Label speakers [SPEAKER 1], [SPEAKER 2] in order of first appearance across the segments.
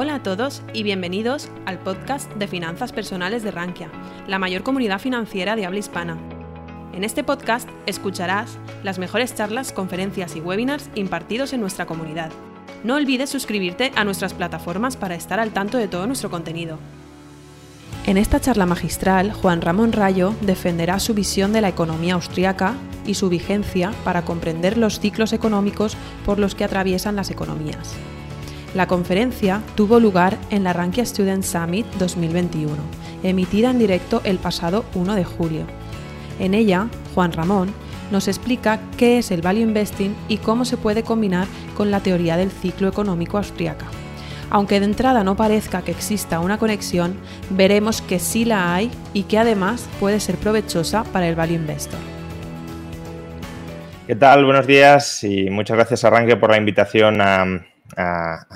[SPEAKER 1] Hola a todos y bienvenidos al podcast de finanzas personales de Rankia, la mayor comunidad financiera de habla hispana. En este podcast escucharás las mejores charlas, conferencias y webinars impartidos en nuestra comunidad. No olvides suscribirte a nuestras plataformas para estar al tanto de todo nuestro contenido. En esta charla magistral, Juan Ramón Rayo defenderá su visión de la economía austríaca y su vigencia para comprender los ciclos económicos por los que atraviesan las economías. La conferencia tuvo lugar en la Rankia Student Summit 2021, emitida en directo el pasado 1 de julio. En ella, Juan Ramón nos explica qué es el value investing y cómo se puede combinar con la teoría del ciclo económico austríaca. Aunque de entrada no parezca que exista una conexión, veremos que sí la hay y que además puede ser provechosa para el value investor.
[SPEAKER 2] ¿Qué tal? Buenos días y muchas gracias Arranque por la invitación a,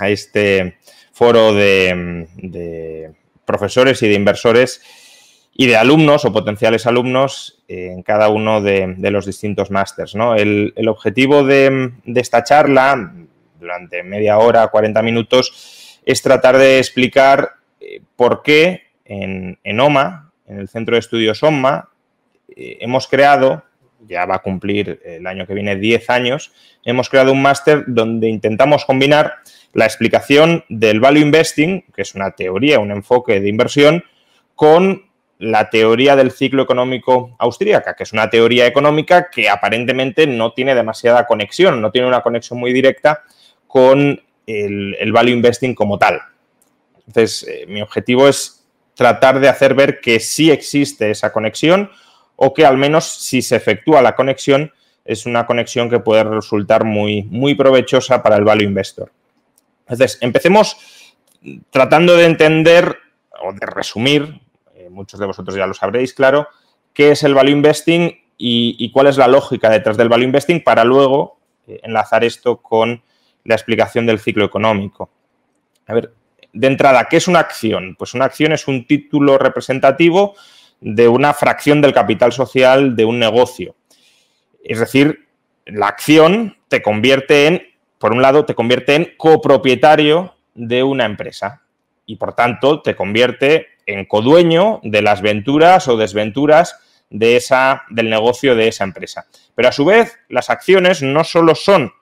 [SPEAKER 2] este foro de, profesores y de inversores y de alumnos o potenciales alumnos en cada uno de, los distintos másters. El, objetivo de, de, esta charla, durante media hora, 40 minutos, es tratar de explicar eh, por qué en, OMA, en el Centro de Estudios OMA, eh, hemos creado, ya va a cumplir el año que viene 10 años, hemos creado un máster donde intentamos combinar la explicación del value investing, que es una teoría, un enfoque de inversión, con la teoría del ciclo económico austríaca, que es una teoría económica que aparentemente no tiene demasiada conexión, no tiene una conexión muy directa con el, value investing como tal. Entonces, eh, mi objetivo es tratar de hacer ver que sí existe esa conexión o que al menos si se efectúa la conexión es una conexión que puede resultar muy, muy provechosa para el value investor. Entonces, empecemos tratando de entender o de resumir, eh, muchos de vosotros ya lo sabréis, claro, qué es el value investing y, cuál es la lógica detrás del value investing para luego eh, enlazar esto con la explicación del ciclo económico. A ver, de entrada, ¿qué es una acción? Pues una acción es un título representativo de una fracción del capital social de un negocio. Es decir, la acción te convierte en, por un lado, te convierte en copropietario de una empresa y, por tanto, te convierte en codueño de las venturas o desventuras de esa, del negocio de esa empresa. Pero a su vez, las acciones no solo son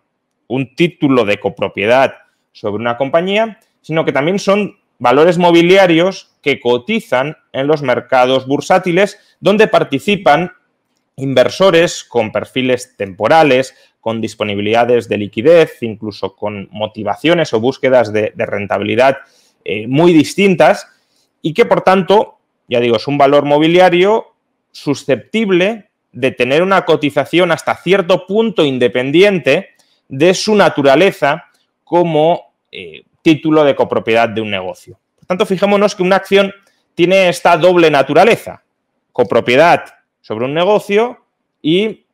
[SPEAKER 2] un título de copropiedad sobre una compañía, sino que también son valores mobiliarios que cotizan en los mercados bursátiles donde participan inversores con perfiles temporales, con disponibilidades de liquidez, incluso con motivaciones o búsquedas de, rentabilidad eh, muy distintas y que por tanto, ya digo, es un valor mobiliario susceptible de tener una cotización hasta cierto punto independiente de su naturaleza como eh, título de copropiedad de un negocio. Por tanto, fijémonos que una acción tiene esta doble naturaleza, copropiedad sobre un negocio y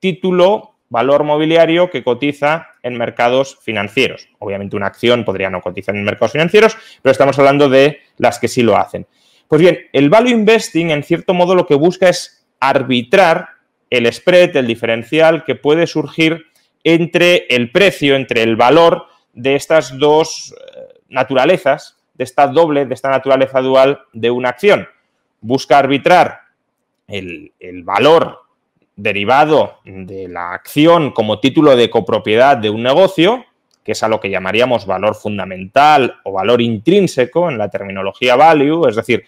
[SPEAKER 2] título, valor mobiliario que cotiza en mercados financieros. Obviamente una acción podría no cotizar en mercados financieros, pero estamos hablando de las que sí lo hacen. Pues bien, el value investing en cierto modo lo que busca es arbitrar el spread, el diferencial que puede surgir entre el precio, entre el valor de estas dos eh, naturalezas, de esta doble, de esta naturaleza dual de una acción. Busca arbitrar el, valor derivado de la acción como título de copropiedad de un negocio, que es a lo que llamaríamos valor fundamental o valor intrínseco en la terminología value, es decir,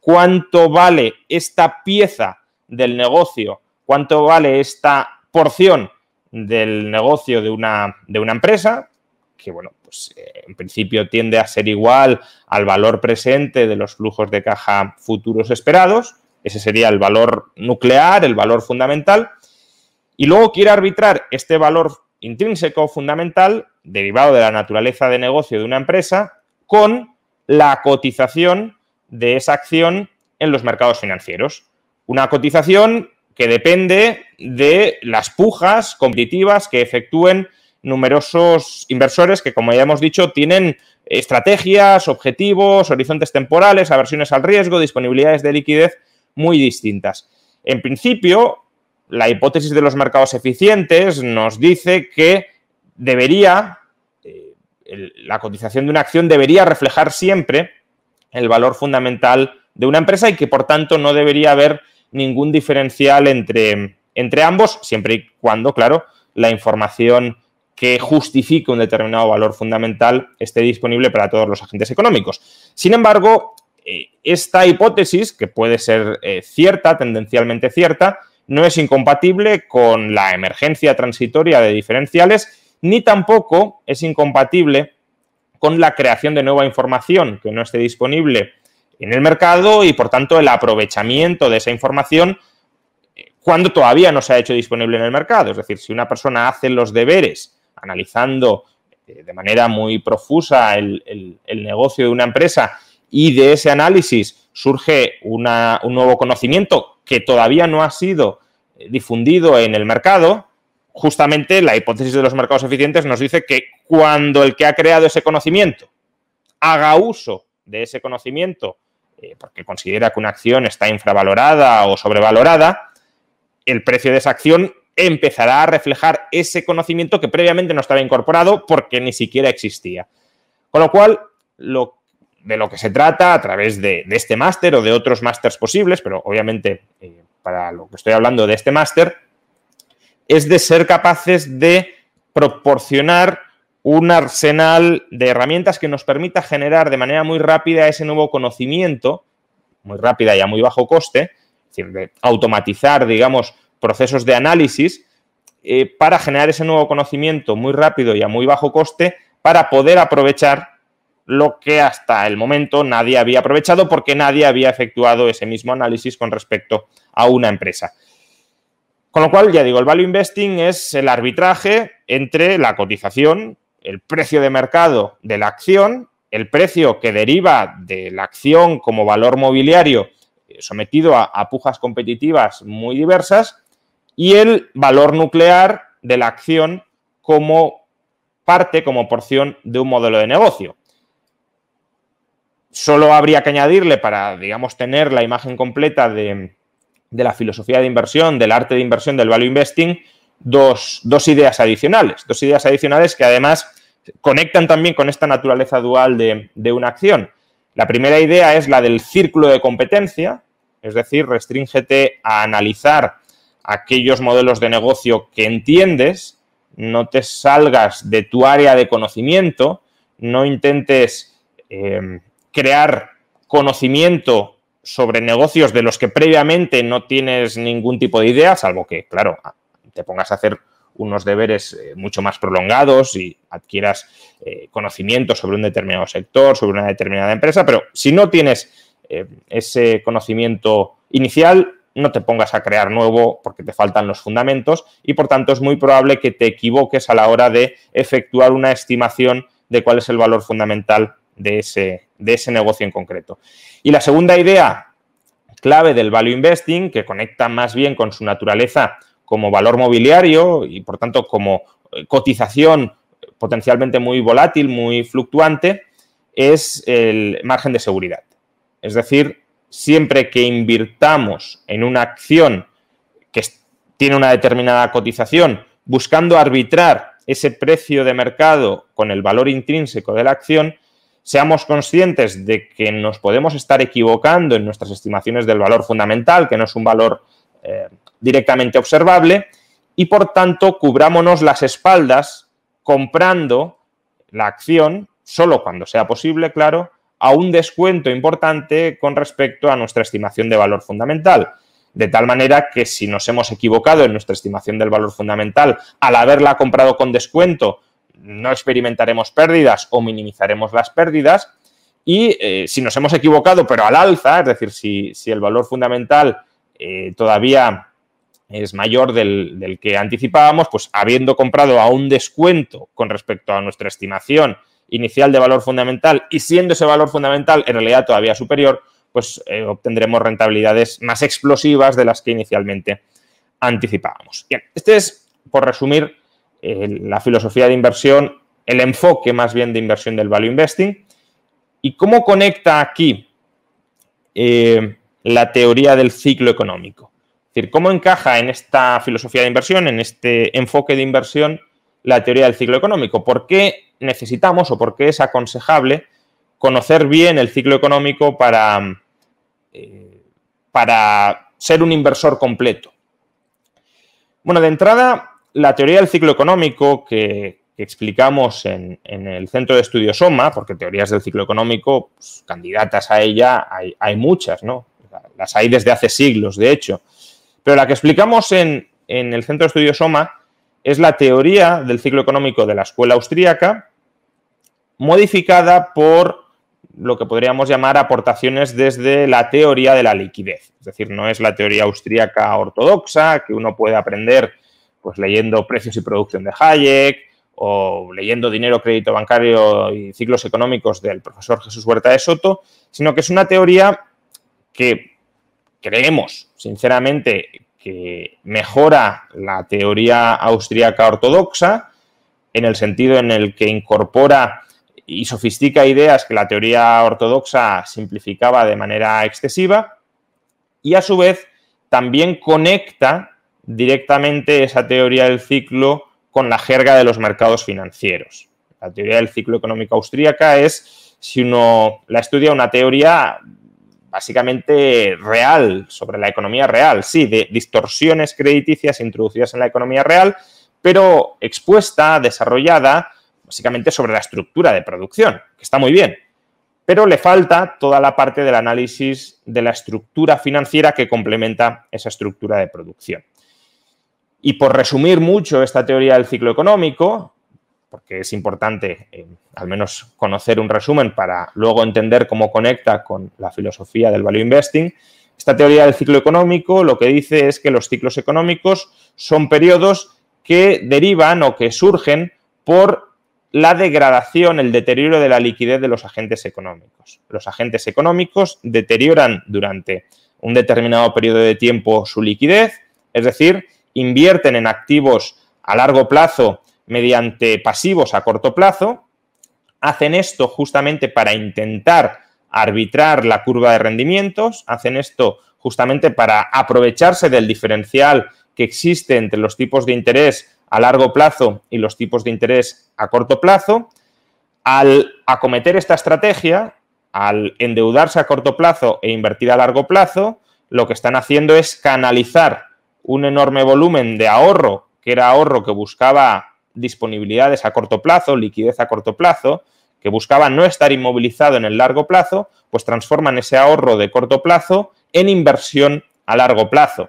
[SPEAKER 2] cuánto vale esta pieza del negocio, cuánto vale esta porción del negocio de una, de una empresa, que bueno, pues eh, en principio tiende a ser igual al valor presente de los flujos de caja futuros esperados. Ese sería el valor nuclear, el valor fundamental. Y luego quiere arbitrar este valor intrínseco fundamental, derivado de la naturaleza de negocio de una empresa, con la cotización de esa acción en los mercados financieros. Una cotización que depende de las pujas competitivas que efectúen numerosos inversores que, como ya hemos dicho, tienen estrategias, objetivos, horizontes temporales, aversiones al riesgo, disponibilidades de liquidez muy distintas. En principio, la hipótesis de los mercados eficientes nos dice que debería eh, la cotización de una acción debería reflejar siempre el valor fundamental de una empresa y que por tanto no debería haber ningún diferencial entre, entre ambos, siempre y cuando, claro, la información que justifique un determinado valor fundamental esté disponible para todos los agentes económicos. Sin embargo, eh, esta hipótesis, que puede ser eh, cierta, tendencialmente cierta, no es incompatible con la emergencia transitoria de diferenciales, ni tampoco es incompatible con la creación de nueva información que no esté disponible en el mercado y, por tanto, el aprovechamiento de esa información eh, cuando todavía no se ha hecho disponible en el mercado. Es decir, si una persona hace los deberes analizando eh, de manera muy profusa el, negocio de una empresa y de ese análisis surge un nuevo conocimiento que todavía no ha sido eh, difundido en el mercado, justamente la hipótesis de los mercados eficientes nos dice que cuando el que ha creado ese conocimiento haga uso de ese conocimiento eh, porque considera que una acción está infravalorada o sobrevalorada, el precio de esa acción empezará a reflejar ese conocimiento que previamente no estaba incorporado porque ni siquiera existía. Con lo cual, lo, de lo que se trata a través de, este máster o de otros másters posibles, pero obviamente eh, para lo que estoy hablando de este máster, es de ser capaces de proporcionar un arsenal de herramientas que nos permita generar de manera muy rápida ese nuevo conocimiento, muy rápida y a muy bajo coste, es decir, de automatizar, digamos, procesos de análisis eh, para generar ese nuevo conocimiento muy rápido y a muy bajo coste para poder aprovechar lo que hasta el momento nadie había aprovechado porque nadie había efectuado ese mismo análisis con respecto a una empresa. Con lo cual, ya digo, el value investing es el arbitraje entre la cotización, el precio de mercado de la acción, el precio que deriva de la acción como valor mobiliario sometido a pujas competitivas muy diversas y el valor nuclear de la acción como parte, como porción de un modelo de negocio. Solo habría que añadirle para, digamos, tener la imagen completa de, la filosofía de inversión, del arte de inversión, del value investing, dos, ideas adicionales. Dos ideas adicionales que además conectan también con esta naturaleza dual de, de una acción. La primera idea es la del círculo de competencia, es decir, restríngete a analizar aquellos modelos de negocio que entiendes, no te salgas de tu área de conocimiento, no intentes em, crear conocimiento sobre negocios de los que previamente no tienes ningún tipo de idea, salvo que, claro, te pongas a hacer unos deberes eh, mucho más prolongados y adquieras eh, conocimiento sobre un determinado sector, sobre una determinada empresa, pero si no tienes eh, ese conocimiento inicial, no te pongas a crear nuevo porque te faltan los fundamentos y por tanto es muy probable que te equivoques a la hora de efectuar una estimación de cuál es el valor fundamental de ese, de ese negocio en concreto. Y la segunda idea clave del value investing, que conecta más bien con su naturaleza como valor mobiliario y por tanto como eh, cotización potencialmente muy volátil, muy fluctuante, es el margen de seguridad. Es decir, siempre que invirtamos en una acción que tiene una determinada cotización, buscando arbitrar ese precio de mercado con el valor intrínseco de la acción, seamos conscientes de que nos podemos estar equivocando en nuestras estimaciones del valor fundamental, que no es un valor eh, directamente observable, y por tanto cubrámonos las espaldas comprando la acción, solo cuando sea posible, claro, a un descuento importante con respecto a nuestra estimación de valor fundamental. De tal manera que si nos hemos equivocado en nuestra estimación del valor fundamental al haberla comprado con descuento, no experimentaremos pérdidas o minimizaremos las pérdidas. Y eh, si nos hemos equivocado, pero al alza, es decir, si, el valor fundamental eh, todavía es mayor del, del, que anticipábamos, pues habiendo comprado a un descuento con respecto a nuestra estimación inicial de valor fundamental y siendo ese valor fundamental en realidad todavía superior, pues eh, obtendremos rentabilidades más explosivas de las que inicialmente anticipábamos. Bien, este es, por resumir, eh, la filosofía de inversión, el enfoque más bien de inversión del value investing. ¿Y cómo conecta aquí eh, la teoría del ciclo económico? Es decir, ¿cómo encaja en esta filosofía de inversión, en este enfoque de inversión, la teoría del ciclo económico? ¿Por qué necesitamos o por qué es aconsejable conocer bien el ciclo económico para, eh, para ser un inversor completo? Bueno, de entrada, la teoría del ciclo económico que, explicamos en, el Centro de Estudios SOMA, porque teorías del ciclo económico, pues, candidatas a ella, hay, muchas, ¿no? Las hay desde hace siglos, de hecho. Pero la que explicamos en, en el Centro de Estudios SOMA es la teoría del ciclo económico de la escuela austríaca, modificada por lo que podríamos llamar aportaciones desde la teoría de la liquidez. Es decir, no es la teoría austríaca ortodoxa que uno puede aprender pues, leyendo precios y producción de Hayek o leyendo dinero, crédito bancario y ciclos económicos del profesor Jesús Huerta de Soto, sino que es una teoría que creemos, sinceramente, que mejora la teoría austríaca ortodoxa en el sentido en el que incorpora y sofistica ideas que la teoría ortodoxa simplificaba de manera excesiva y a su vez también conecta directamente esa teoría del ciclo con la jerga de los mercados financieros. La teoría del ciclo económico austríaca es, si uno la estudia, una teoría básicamente real, sobre la economía real, sí, de distorsiones crediticias introducidas en la economía real, pero expuesta, desarrollada básicamente sobre la estructura de producción, que está muy bien, pero le falta toda la parte del análisis de la estructura financiera que complementa esa estructura de producción. Y por resumir mucho esta teoría del ciclo económico, porque es importante eh, al menos conocer un resumen para luego entender cómo conecta con la filosofía del value investing, esta teoría del ciclo económico lo que dice es que los ciclos económicos son periodos que derivan o que surgen por la degradación, el deterioro de la liquidez de los agentes económicos. Los agentes económicos deterioran durante un determinado periodo de tiempo su liquidez, es decir, invierten en activos a largo plazo mediante pasivos a corto plazo, hacen esto justamente para intentar arbitrar la curva de rendimientos, hacen esto justamente para aprovecharse del diferencial que existe entre los tipos de interés a largo plazo y los tipos de interés a corto plazo. Al acometer esta estrategia, al endeudarse a corto plazo e invertir a largo plazo, lo que están haciendo es canalizar un enorme volumen de ahorro, que era ahorro que buscaba disponibilidades a corto plazo, liquidez a corto plazo, que buscaba no estar inmovilizado en el largo plazo, pues transforman ese ahorro de corto plazo en inversión a largo plazo.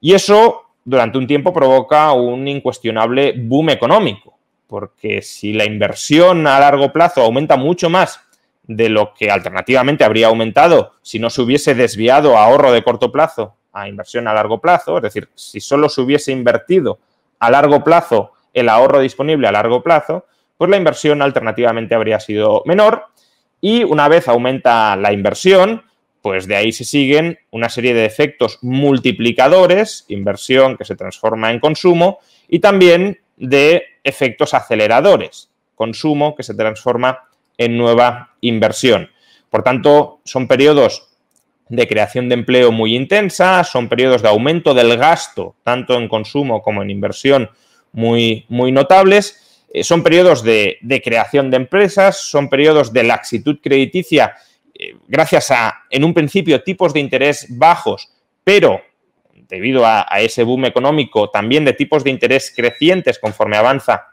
[SPEAKER 2] Y eso durante un tiempo provoca un incuestionable boom económico, porque si la inversión a largo plazo aumenta mucho más de lo que alternativamente habría aumentado si no se hubiese desviado ahorro de corto plazo a inversión a largo plazo, es decir, si solo se hubiese invertido a largo plazo el ahorro disponible a largo plazo, pues la inversión alternativamente habría sido menor y una vez aumenta la inversión, pues de ahí se siguen una serie de efectos multiplicadores, inversión que se transforma en consumo, y también de efectos aceleradores, consumo que se transforma en nueva inversión. Por tanto, son periodos de creación de empleo muy intensa, son periodos de aumento del gasto, tanto en consumo como en inversión, muy, muy notables. Eh, son periodos de, de creación de empresas, son periodos de laxitud crediticia eh, gracias a, en un principio, tipos de interés bajos, pero debido a, ese boom económico, también de tipos de interés crecientes conforme avanza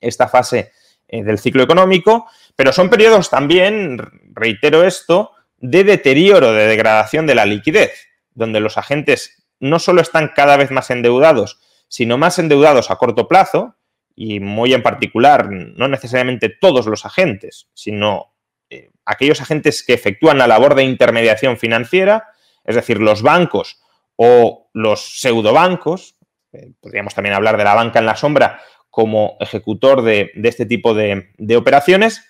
[SPEAKER 2] esta fase eh, del ciclo económico, pero son periodos también, reitero esto, de deterioro, de degradación de la liquidez, donde los agentes no solo están cada vez más endeudados, sino más endeudados a corto plazo, y muy en particular, no necesariamente todos los agentes, sino eh, aquellos agentes que efectúan la labor de intermediación financiera, es decir, los bancos o los pseudobancos, eh, podríamos también hablar de la banca en la sombra como ejecutor de, este tipo de, operaciones.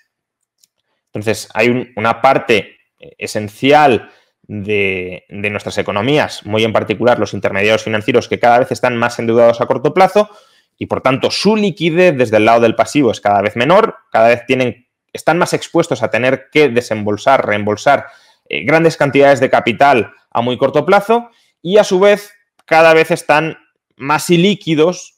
[SPEAKER 2] Entonces, hay una parte eh, esencial de, nuestras economías, muy en particular los intermediarios financieros, que cada vez están más endeudados a corto plazo y, por tanto, su liquidez desde el lado del pasivo es cada vez menor, cada vez tienen están más expuestos a tener que desembolsar, reembolsar eh, grandes cantidades de capital a muy corto plazo y a su vez cada vez están más ilíquidos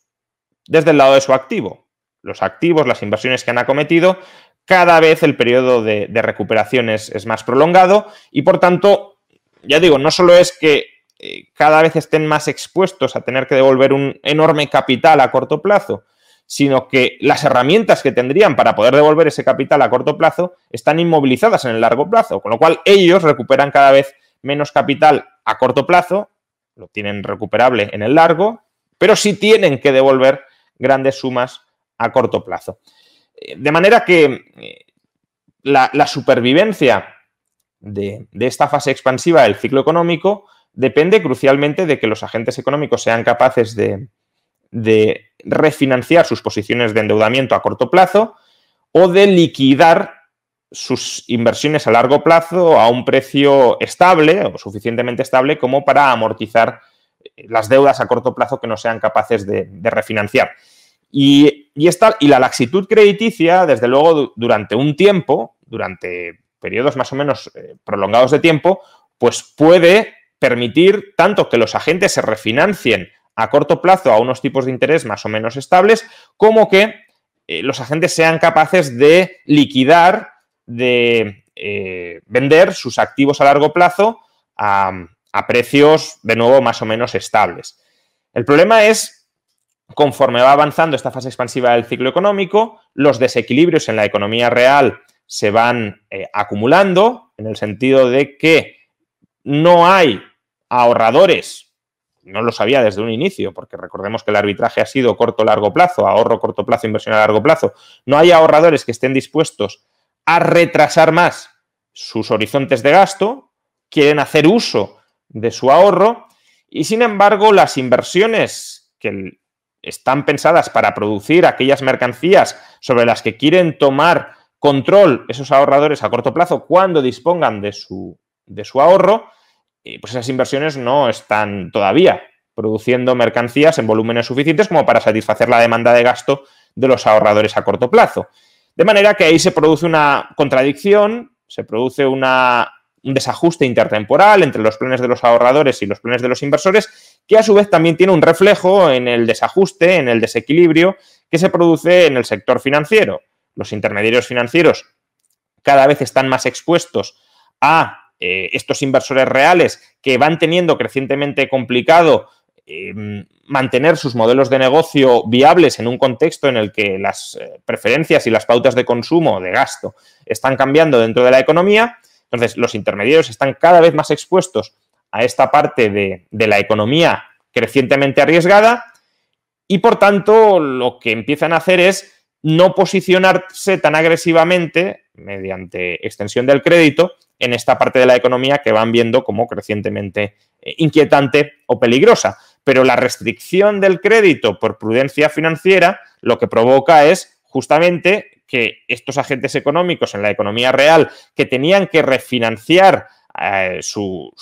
[SPEAKER 2] desde el lado de su activo. Los activos, las inversiones que han acometido, cada vez el periodo de, recuperación es, más prolongado y por tanto, ya digo, no solo es que eh, cada vez estén más expuestos a tener que devolver un enorme capital a corto plazo, sino que las herramientas que tendrían para poder devolver ese capital a corto plazo están inmovilizadas en el largo plazo, con lo cual ellos recuperan cada vez menos capital a corto plazo, lo tienen recuperable en el largo, pero sí tienen que devolver grandes sumas a corto plazo. Eh, de manera que eh, la, supervivencia de, esta fase expansiva del ciclo económico depende crucialmente de que los agentes económicos sean capaces de, de refinanciar sus posiciones de endeudamiento a corto plazo o de liquidar sus inversiones a largo plazo a un precio estable o suficientemente estable como para amortizar eh, las deudas a corto plazo que no sean capaces de, refinanciar. Y, esta, y la laxitud crediticia, desde luego, durante un tiempo, durante periodos más o menos eh, prolongados de tiempo, pues puede permitir tanto que los agentes se refinancien a corto plazo a unos tipos de interés más o menos estables, como que eh, los agentes sean capaces de liquidar, de eh, vender sus activos a largo plazo a, a precios de nuevo más o menos estables. El problema es, conforme va avanzando esta fase expansiva del ciclo económico, los desequilibrios en la economía real se van eh, acumulando, en el sentido de que no hay ahorradores no lo sabía desde un inicio, porque recordemos que el arbitraje ha sido corto-largo plazo, ahorro corto plazo, inversión a largo plazo. No hay ahorradores que estén dispuestos a retrasar más sus horizontes de gasto, quieren hacer uso de su ahorro y sin embargo las inversiones que están pensadas para producir aquellas mercancías sobre las que quieren tomar control esos ahorradores a corto plazo cuando dispongan de su, de su ahorro, pues esas inversiones no están todavía produciendo mercancías en volúmenes suficientes como para satisfacer la demanda de gasto de los ahorradores a corto plazo. De manera que ahí se produce una contradicción, se produce un desajuste intertemporal entre los planes de los ahorradores y los planes de los inversores, que a su vez también tiene un reflejo en el desajuste, en el desequilibrio que se produce en el sector financiero. Los intermediarios financieros cada vez están más expuestos a eh, estos inversores reales que van teniendo crecientemente complicado eh, mantener sus modelos de negocio viables en un contexto en el que las eh, preferencias y las pautas de consumo, de gasto, están cambiando dentro de la economía. Entonces, los intermediarios están cada vez más expuestos a esta parte de, de la economía crecientemente arriesgada y, por tanto, lo que empiezan a hacer es no posicionarse tan agresivamente mediante extensión del crédito en esta parte de la economía que van viendo como crecientemente eh, inquietante o peligrosa. Pero la restricción del crédito por prudencia financiera lo que provoca es justamente que estos agentes económicos en la economía real que tenían que refinanciar eh, su,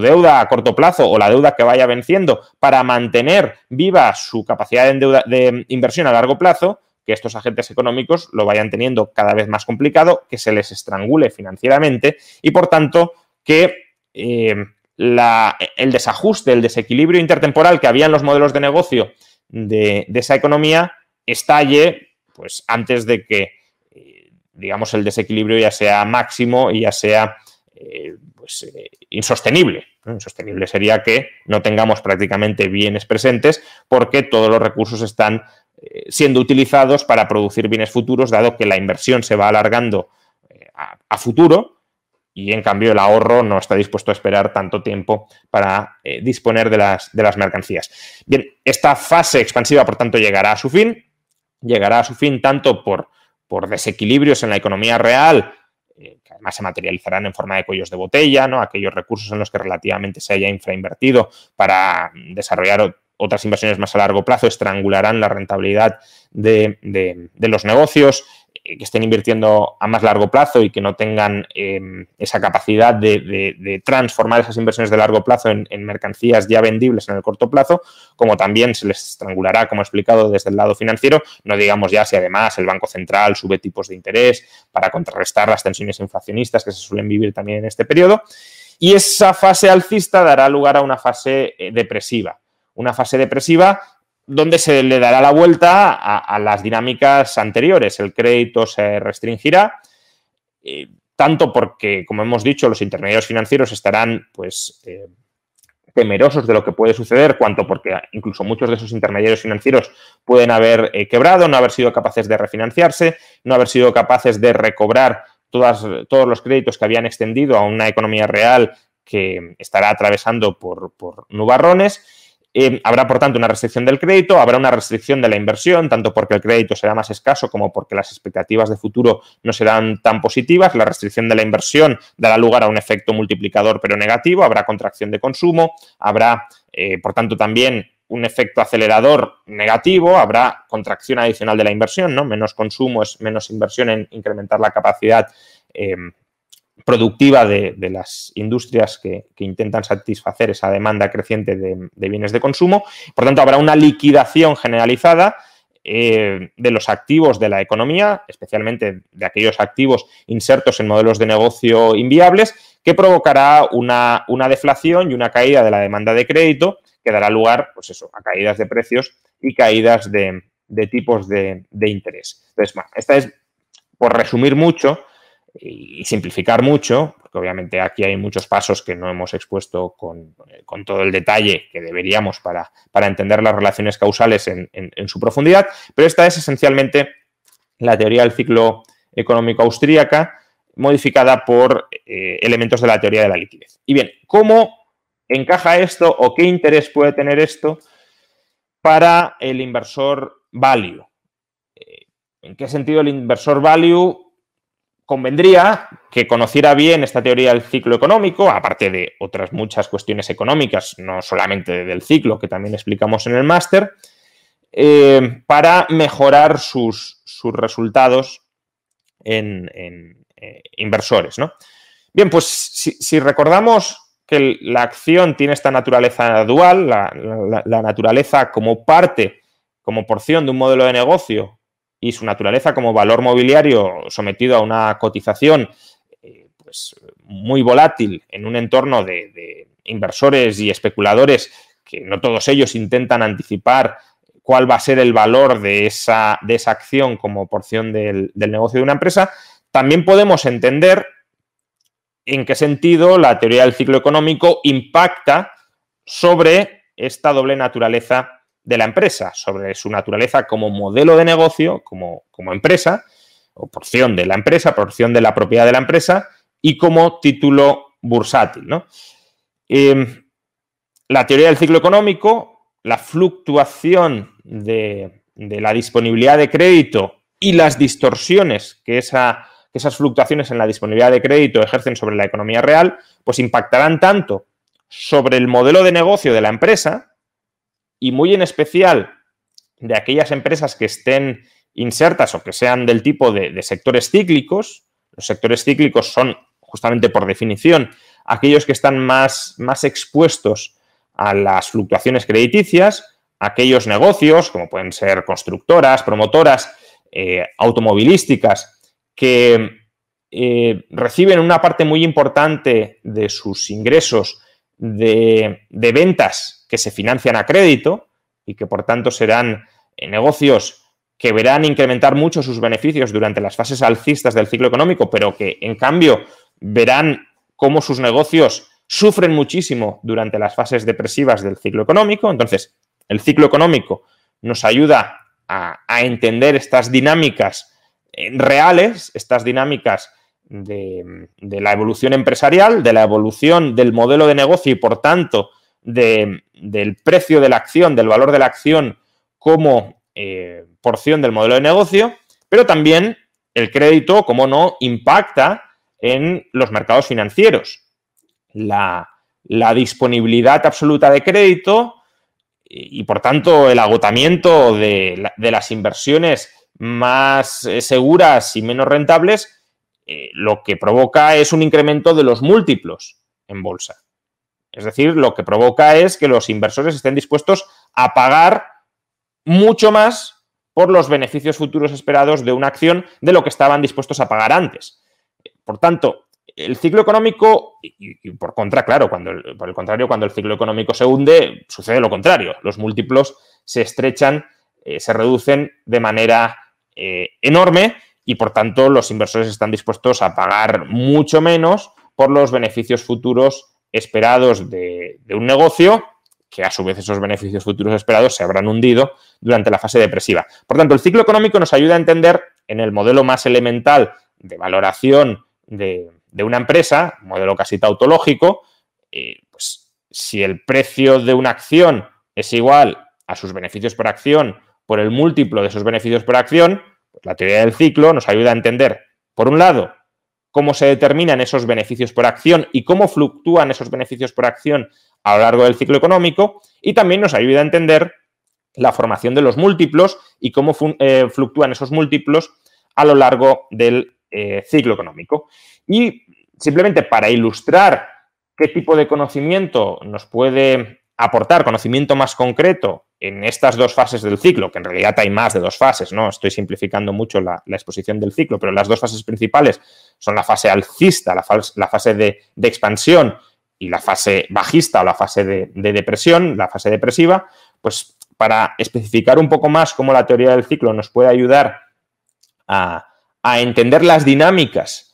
[SPEAKER 2] deuda a corto plazo o la deuda que vaya venciendo para mantener viva su capacidad de inversión a largo plazo, que estos agentes económicos lo vayan teniendo cada vez más complicado, que se les estrangule financieramente y, por tanto, que eh, el desajuste, el desequilibrio intertemporal que había en los modelos de negocio de, esa economía estalle pues, antes de que, eh, digamos, el desequilibrio ya sea máximo y ya sea eh, pues, insostenible. Insostenible sería que no tengamos prácticamente bienes presentes porque todos los recursos están siendo utilizados para producir bienes futuros, dado que la inversión se va alargando eh, a, futuro y en cambio el ahorro no está dispuesto a esperar tanto tiempo para eh, disponer de las, de las mercancías. Bien, esta fase expansiva, por tanto, llegará a su fin, llegará a su fin tanto por, por desequilibrios en la economía real, que además se materializarán en forma de cuellos de botella, ¿no? aquellos recursos en los que relativamente se haya infrainvertido para desarrollar otras inversiones más a largo plazo estrangularán la rentabilidad de, los negocios eh, que estén invirtiendo a más largo plazo y que no tengan em, esa capacidad de, transformar esas inversiones de largo plazo en, mercancías ya vendibles en el corto plazo, como también se les estrangulará, como he explicado, desde el lado financiero, no digamos ya si además el Banco Central sube tipos de interés para contrarrestar las tensiones inflacionistas que se suelen vivir también en este periodo. Y esa fase alcista dará lugar a una fase eh, depresiva una fase depresiva donde se le dará la vuelta a, las dinámicas anteriores. El crédito se restringirá, eh, tanto porque, como hemos dicho, los intermediarios financieros estarán pues, eh, temerosos de lo que puede suceder, cuanto porque incluso muchos de esos intermediarios financieros pueden haber eh, quebrado, no haber sido capaces de refinanciarse, no haber sido capaces de recobrar todas, todos los créditos que habían extendido a una economía real que estará atravesando por, por nubarrones habrá, por tanto, una restricción del crédito, habrá una restricción de la inversión, tanto porque el crédito será más escaso como porque las expectativas de futuro no serán tan positivas. La restricción de la inversión dará lugar a un efecto multiplicador pero negativo, habrá contracción de consumo, habrá, eh, por tanto, también un efecto acelerador negativo, habrá contracción adicional de la inversión, ¿no? Menos consumo es menos inversión en incrementar la capacidad eh, productiva de, las industrias que, intentan satisfacer esa demanda creciente de, bienes de consumo. Por tanto, habrá una liquidación generalizada eh, de los activos de la economía, especialmente de aquellos activos insertos en modelos de negocio inviables, que provocará una, deflación y una caída de la demanda de crédito que dará lugar pues eso, a caídas de precios y caídas de, tipos de, interés. Entonces, esta es, por resumir mucho, y simplificar mucho, porque obviamente aquí hay muchos pasos que no hemos expuesto con, todo el detalle que deberíamos para, entender las relaciones causales en, su profundidad, pero esta es esencialmente la teoría del ciclo económico austríaca modificada por eh, elementos de la teoría de la liquidez. Y bien, ¿cómo encaja esto o qué interés puede tener esto para el inversor value? Eh, ¿En qué sentido el inversor value convendría que conociera bien esta teoría del ciclo económico, aparte de otras muchas cuestiones económicas, no solamente del ciclo, que también explicamos en el máster, eh, para mejorar sus, resultados en, eh, inversores. ¿no? Bien, pues si, recordamos que la acción tiene esta naturaleza dual, la naturaleza como parte, como porción de un modelo de negocio y su naturaleza como valor mobiliario sometido a una cotización eh, pues, muy volátil en un entorno de, inversores y especuladores que no todos ellos intentan anticipar cuál va a ser el valor de esa, de esa acción como porción del, del negocio de una empresa, también podemos entender en qué sentido la teoría del ciclo económico impacta sobre esta doble naturaleza de la empresa, sobre su naturaleza como modelo de negocio, como, como empresa, o porción de la empresa, porción de la propiedad de la empresa, y como título bursátil. Em, la teoría del ciclo económico, la fluctuación de, la disponibilidad de crédito y las distorsiones que, esa, que esas fluctuaciones en la disponibilidad de crédito ejercen sobre la economía real, pues impactarán tanto sobre el modelo de negocio de la empresa, y muy en especial de aquellas empresas que estén insertas o que sean del tipo de, sectores cíclicos. Los sectores cíclicos son, justamente por definición, aquellos que están más, más expuestos a las fluctuaciones crediticias, aquellos negocios, como pueden ser constructoras, promotoras, eh, automovilísticas, que eh, reciben una parte muy importante de sus ingresos de, ventas que se financian a crédito y que por tanto serán eh, negocios que verán incrementar mucho sus beneficios durante las fases alcistas del ciclo económico, pero que en cambio verán cómo sus negocios sufren muchísimo durante las fases depresivas del ciclo económico. Entonces, el ciclo económico nos ayuda a, entender estas dinámicas eh, reales, estas dinámicas de, de, la evolución empresarial, de la evolución del modelo de negocio y, por tanto, del precio de la acción, del valor de la acción como eh, porción del modelo de negocio, pero también el crédito, como no, impacta en los mercados financieros. La, disponibilidad absoluta de crédito y, por tanto, el agotamiento de, las inversiones más eh, seguras y menos rentables, eh, lo que provoca es un incremento de los múltiplos en bolsa. Es decir, lo que provoca es que los inversores estén dispuestos a pagar mucho más por los beneficios futuros esperados de una acción de lo que estaban dispuestos a pagar antes. Por tanto, el ciclo económico, y, por contra, claro, cuando por el contrario, cuando el ciclo económico se hunde, sucede lo contrario. Los múltiplos se estrechan, eh, se reducen de manera eh, enorme y por tanto los inversores están dispuestos a pagar mucho menos por los beneficios futuros esperados de, un negocio que a su vez esos beneficios futuros esperados se habrán hundido durante la fase depresiva. Por tanto, el ciclo económico nos ayuda a entender en el modelo más elemental de valoración de, una empresa, modelo casi tautológico, eh, pues si el precio de una acción es igual a sus beneficios por acción por el múltiplo de esos beneficios por acción, la teoría del ciclo nos ayuda a entender, por un lado, cómo se determinan esos beneficios por acción y cómo fluctúan esos beneficios por acción a lo largo del ciclo económico y también nos ayuda a entender la formación de los múltiplos y cómo eh, fluctúan esos múltiplos a lo largo del eh, ciclo económico. Y simplemente para ilustrar qué tipo de conocimiento nos puede aportar, conocimiento más concreto en estas dos fases del ciclo, que en realidad hay más de dos fases, ¿no? Estoy simplificando mucho la, exposición del ciclo, pero las dos fases principales son la fase alcista, la, fase de, expansión y la fase bajista o la fase de, depresión, la fase depresiva, pues para especificar un poco más cómo la teoría del ciclo nos puede ayudar a entender las dinámicas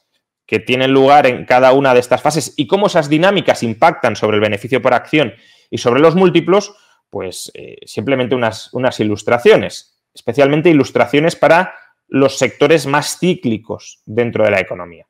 [SPEAKER 2] que tienen lugar en cada una de estas fases y cómo esas dinámicas impactan sobre el beneficio por acción y sobre los múltiplos, pues eh, simplemente unas, unas ilustraciones, especialmente ilustraciones para los sectores más cíclicos dentro de la economía.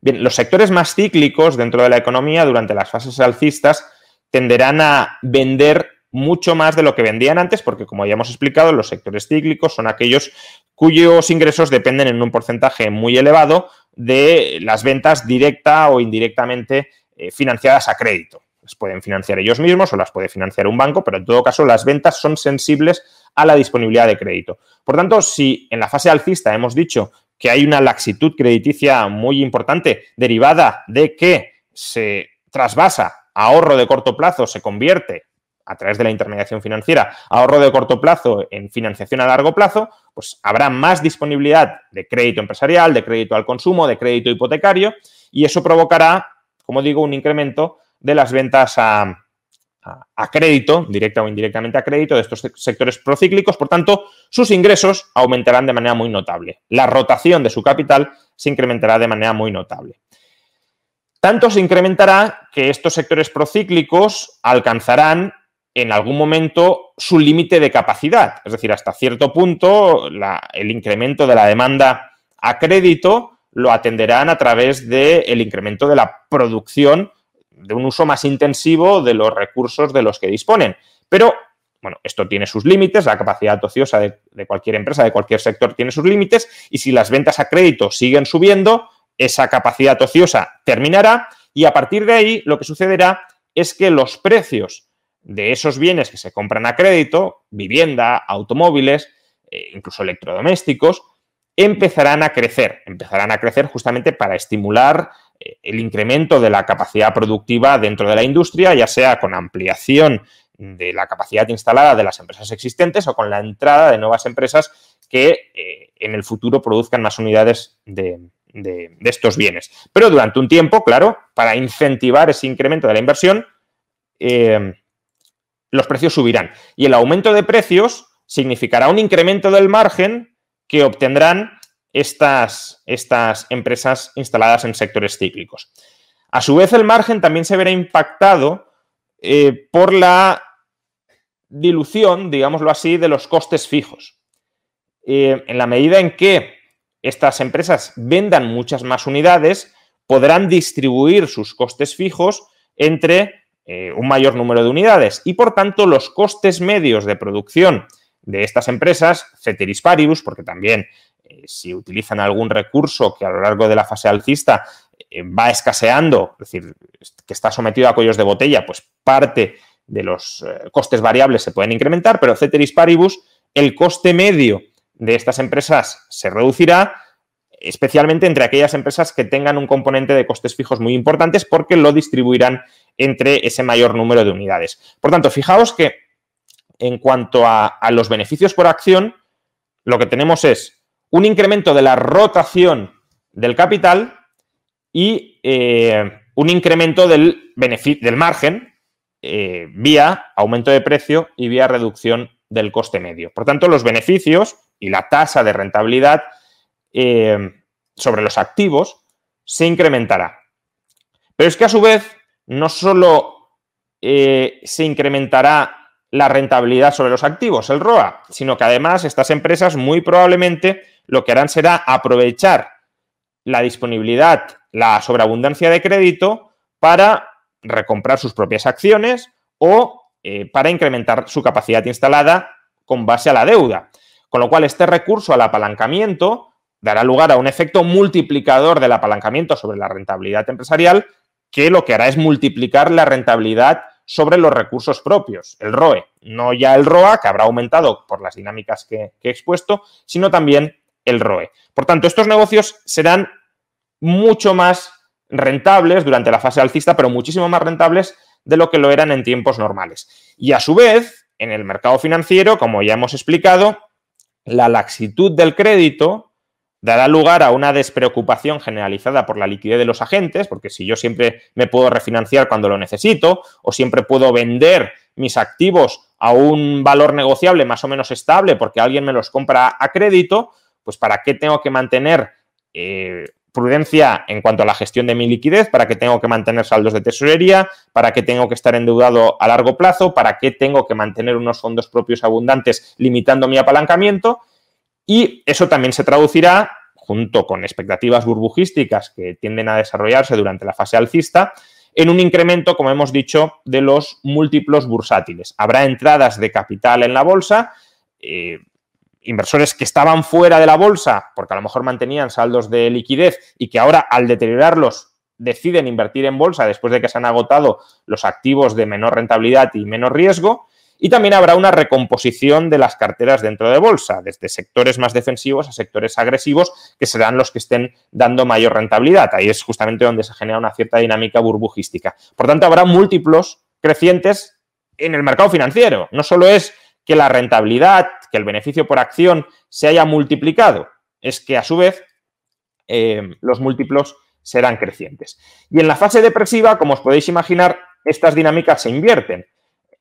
[SPEAKER 2] Bien, los sectores más cíclicos dentro de la economía durante las fases alcistas tenderán a vender mucho más de lo que vendían antes, porque como ya hemos explicado, los sectores cíclicos son aquellos cuyos ingresos dependen en un porcentaje muy elevado de las ventas directa o indirectamente eh, financiadas a crédito. Pueden financiar ellos mismos o las puede financiar un banco, pero en todo caso las ventas son sensibles a la disponibilidad de crédito. Por tanto, si en la fase alcista hemos dicho que hay una laxitud crediticia muy importante derivada de que se trasvasa ahorro de corto plazo, se convierte a través de la intermediación financiera, ahorro de corto plazo en financiación a largo plazo, pues habrá más disponibilidad de crédito empresarial, de crédito al consumo, de crédito hipotecario, y eso provocará, como digo, un incremento de las ventas a, crédito, directa o indirectamente a crédito, de estos sectores procíclicos. Por tanto, sus ingresos aumentarán de manera muy notable. La rotación de su capital se incrementará de manera muy notable. Tanto se incrementará que estos sectores procíclicos alcanzarán en algún momento su límite de capacidad. Es decir, hasta cierto punto el incremento de la demanda a crédito lo atenderán a través del incremento de la producción de un uso más intensivo de los recursos de los que disponen. Pero, bueno, esto tiene sus límites, la capacidad ociosa de, cualquier empresa, de cualquier sector tiene sus límites, y si las ventas a crédito siguen subiendo, esa capacidad ociosa terminará y a partir de ahí lo que sucederá es que los precios de esos bienes que se compran a crédito, vivienda, automóviles, eh, incluso electrodomésticos, empezarán a crecer, empezarán a crecer justamente para estimular el incremento de la capacidad productiva dentro de la industria, ya sea con ampliación de la capacidad instalada de las empresas existentes o con la entrada de nuevas empresas que eh, en el futuro produzcan más unidades de, estos bienes. Pero durante un tiempo, claro, para incentivar ese incremento de la inversión, eh, los precios subirán. Y el aumento de precios significará un incremento del margen que obtendrán estas, estas empresas instaladas en sectores cíclicos. A su vez, el margen también se verá impactado eh, por la dilución, digámoslo así, de los costes fijos. Eh, en la medida en que estas empresas vendan muchas más unidades, podrán distribuir sus costes fijos entre eh, un mayor número de unidades y, por tanto, los costes medios de producción de estas empresas, ceteris paribus, porque también eh, si utilizan algún recurso que a lo largo de la fase alcista eh, va escaseando, es decir, que está sometido a cuellos de botella, pues parte de los eh, costes variables se pueden incrementar, pero ceteris paribus, el coste medio de estas empresas se reducirá, especialmente entre aquellas empresas que tengan un componente de costes fijos muy importantes porque lo distribuirán entre ese mayor número de unidades. Por tanto, fijaos que en cuanto a, a los beneficios por acción, lo que tenemos es un incremento de la rotación del capital y eh, un incremento del, del margen eh, vía aumento de precio y vía reducción del coste medio. Por tanto, los beneficios y la tasa de rentabilidad eh, sobre los activos se incrementará. Pero es que a su vez no solo se incrementará la rentabilidad sobre los activos, el ROA, sino que además estas empresas muy probablemente lo que harán será aprovechar la disponibilidad, la sobreabundancia de crédito para recomprar sus propias acciones o eh, para incrementar su capacidad instalada con base a la deuda. Con lo cual, este recurso al apalancamiento dará lugar a un efecto multiplicador del apalancamiento sobre la rentabilidad empresarial, que lo que hará es multiplicar la rentabilidad sobre los recursos propios, el ROE, no ya el ROA, que habrá aumentado por las dinámicas que, he expuesto, sino también el ROE. Por tanto, estos negocios serán mucho más rentables durante la fase alcista, pero muchísimo más rentables de lo que lo eran en tiempos normales. Y a su vez, en el mercado financiero, como ya hemos explicado, la laxitud del crédito dará lugar a una despreocupación generalizada por la liquidez de los agentes, porque si yo siempre me puedo refinanciar cuando lo necesito, o siempre puedo vender mis activos a un valor negociable más o menos estable porque alguien me los compra a crédito, pues ¿para qué tengo que mantener eh, prudencia en cuanto a la gestión de mi liquidez? ¿Para qué tengo que mantener saldos de tesorería? ¿Para qué tengo que estar endeudado a largo plazo? ¿Para qué tengo que mantener unos fondos propios abundantes limitando mi apalancamiento? Y eso también se traducirá, junto con expectativas burbujísticas que tienden a desarrollarse durante la fase alcista, en un incremento, como hemos dicho, de los múltiplos bursátiles. Habrá entradas de capital en la bolsa, eh, inversores que estaban fuera de la bolsa, porque a lo mejor mantenían saldos de liquidez y que ahora al deteriorarlos deciden invertir en bolsa después de que se han agotado los activos de menor rentabilidad y menos riesgo, y también habrá una recomposición de las carteras dentro de bolsa, desde sectores más defensivos a sectores agresivos, que serán los que estén dando mayor rentabilidad. Ahí es justamente donde se genera una cierta dinámica burbujística. Por tanto, habrá múltiplos crecientes en el mercado financiero. No solo es que la rentabilidad, que el beneficio por acción se haya multiplicado, es que a su vez eh, los múltiplos serán crecientes. Y en la fase depresiva, como os podéis imaginar, estas dinámicas se invierten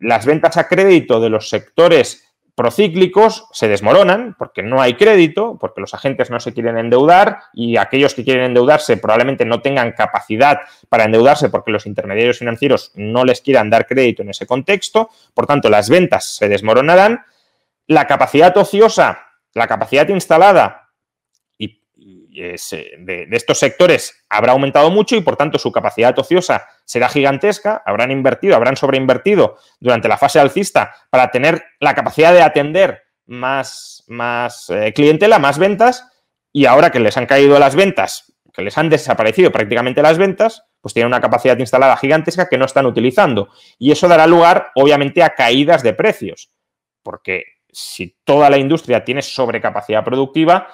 [SPEAKER 2] las ventas a crédito de los sectores procíclicos se desmoronan porque no hay crédito, porque los agentes no se quieren endeudar y aquellos que quieren endeudarse probablemente no tengan capacidad para endeudarse porque los intermediarios financieros no les quieran dar crédito en ese contexto. Por tanto, las ventas se desmoronarán. La capacidad ociosa, la capacidad instalada de, estos sectores habrá aumentado mucho y por tanto su capacidad ociosa será gigantesca, habrán invertido, habrán sobreinvertido durante la fase alcista para tener la capacidad de atender más, más eh, clientela, más ventas. Y ahora que les han caído las ventas, que les han desaparecido prácticamente las ventas, pues tienen una capacidad instalada gigantesca que no están utilizando. Y eso dará lugar obviamente a caídas de precios, porque si toda la industria tiene sobrecapacidad productiva,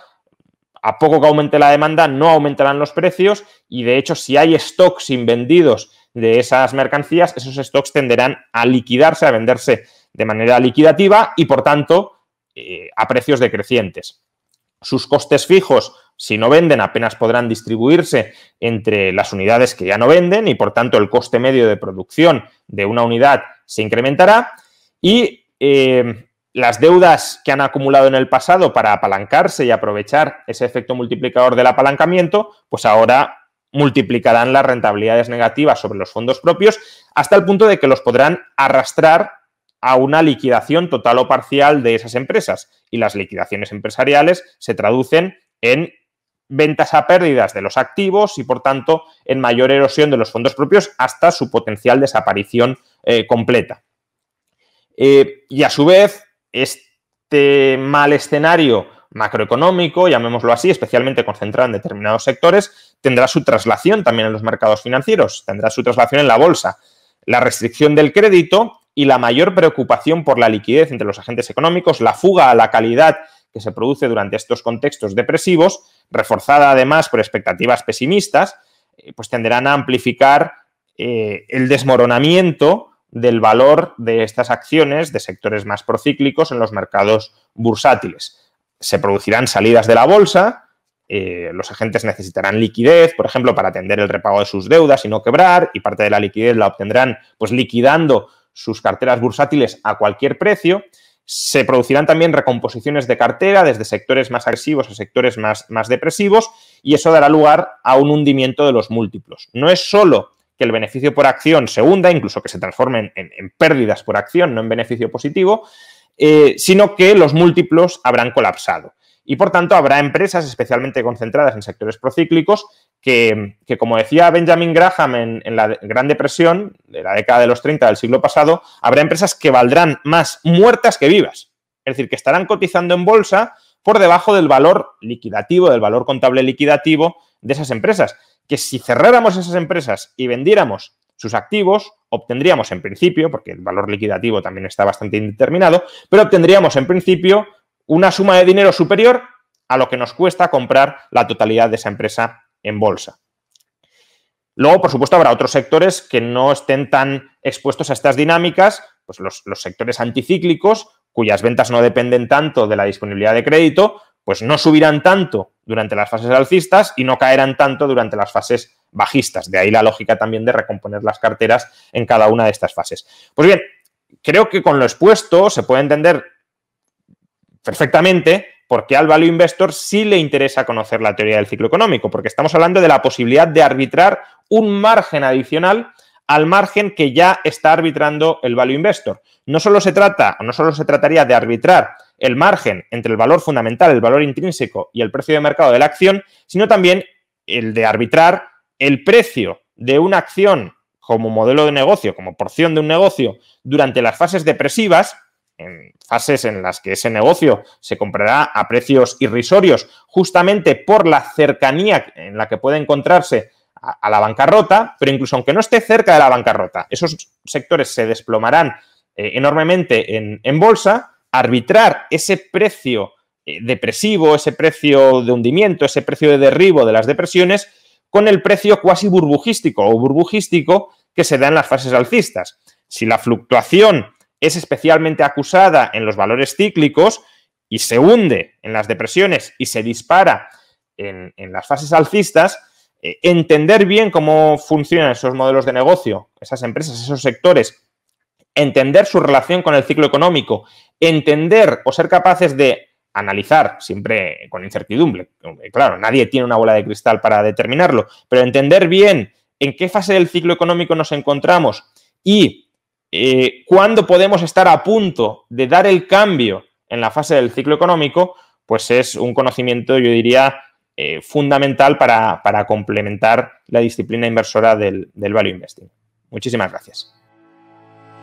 [SPEAKER 2] a poco que aumente la demanda, no aumentarán los precios y de hecho si hay stocks invendidos de esas mercancías, esos stocks tenderán a liquidarse, a venderse de manera liquidativa y por tanto eh, a precios decrecientes. Sus costes fijos, si no venden, apenas podrán distribuirse entre las unidades que ya no venden y por tanto el coste medio de producción de una unidad se incrementará y eh, las deudas que han acumulado en el pasado para apalancarse y aprovechar ese efecto multiplicador del apalancamiento, pues ahora multiplicarán las rentabilidades negativas sobre los fondos propios hasta el punto de que los podrán arrastrar a una liquidación total o parcial de esas empresas. Y las liquidaciones empresariales se traducen en ventas a pérdidas de los activos y, por tanto, en mayor erosión de los fondos propios hasta su potencial desaparición eh, completa. Eh, y a su vez, este mal escenario macroeconómico, llamémoslo así, especialmente concentrado en determinados sectores, tendrá su traslación también en los mercados financieros, tendrá su traslación en la bolsa. La restricción del crédito y la mayor preocupación por la liquidez entre los agentes económicos, la fuga a la calidad que se produce durante estos contextos depresivos, reforzada además por expectativas pesimistas, eh, pues tenderán a amplificar eh, el desmoronamiento del valor de estas acciones de sectores más procíclicos en los mercados bursátiles. Se producirán salidas de la bolsa, eh, los agentes necesitarán liquidez, por ejemplo, para atender el repago de sus deudas y no quebrar, y parte de la liquidez la obtendrán pues liquidando sus carteras bursátiles a cualquier precio. Se producirán también recomposiciones de cartera desde sectores más agresivos a sectores más, más depresivos y eso dará lugar a un hundimiento de los múltiplos. No es solo que el beneficio por acción se hunda, incluso que se transformen en, pérdidas por acción, no en beneficio positivo, eh, sino que los múltiplos habrán colapsado. Y por tanto, habrá empresas especialmente concentradas en sectores procíclicos que, como decía Benjamin Graham en, en, la Gran Depresión de la década de los 30 del siglo pasado, habrá empresas que valdrán más muertas que vivas. Es decir, que estarán cotizando en bolsa por debajo del valor liquidativo, del valor contable liquidativo de esas empresas. Que si cerráramos esas empresas y vendiéramos sus activos, obtendríamos en principio, porque el valor liquidativo también está bastante indeterminado, pero obtendríamos en principio una suma de dinero superior a lo que nos cuesta comprar la totalidad de esa empresa en bolsa. Luego, por supuesto, habrá otros sectores que no estén tan expuestos a estas dinámicas, pues los, sectores anticíclicos, cuyas ventas no dependen tanto de la disponibilidad de crédito, pues no subirán tanto durante las fases alcistas y no caerán tanto durante las fases bajistas. De ahí la lógica también de recomponer las carteras en cada una de estas fases. Pues bien, creo que con lo expuesto se puede entender perfectamente porque al value investor sí le interesa conocer la teoría del ciclo económico, porque estamos hablando de la posibilidad de arbitrar un margen adicional al margen que ya está arbitrando el value investor. No solo se trata, no solo se trataría de arbitrar el margen entre el valor fundamental, el valor intrínseco y el precio de mercado de la acción, sino también el de arbitrar el precio de una acción como modelo de negocio, como porción de un negocio, durante las fases depresivas, en fases en las que ese negocio se comprará a precios irrisorios justamente por la cercanía en la que puede encontrarse a, la bancarrota, pero incluso aunque no esté cerca de la bancarrota, esos sectores se desplomarán eh, enormemente en, bolsa, arbitrar ese precio eh, depresivo, ese precio de hundimiento, ese precio de derribo de las depresiones, con el precio cuasi burbujístico o burbujístico que se da en las fases alcistas. Si la fluctuación es especialmente acusada en los valores cíclicos y se hunde en las depresiones y se dispara en, las fases alcistas, eh, entender bien cómo funcionan esos modelos de negocio, esas empresas, esos sectores, entender su relación con el ciclo económico, entender o ser capaces de analizar, siempre con incertidumbre, claro, nadie tiene una bola de cristal para determinarlo, pero entender bien en qué fase del ciclo económico nos encontramos y eh, cuándo podemos estar a punto de dar el cambio en la fase del ciclo económico, pues es un conocimiento, yo diría, eh, fundamental para, complementar la disciplina inversora del, del value investing. Muchísimas gracias.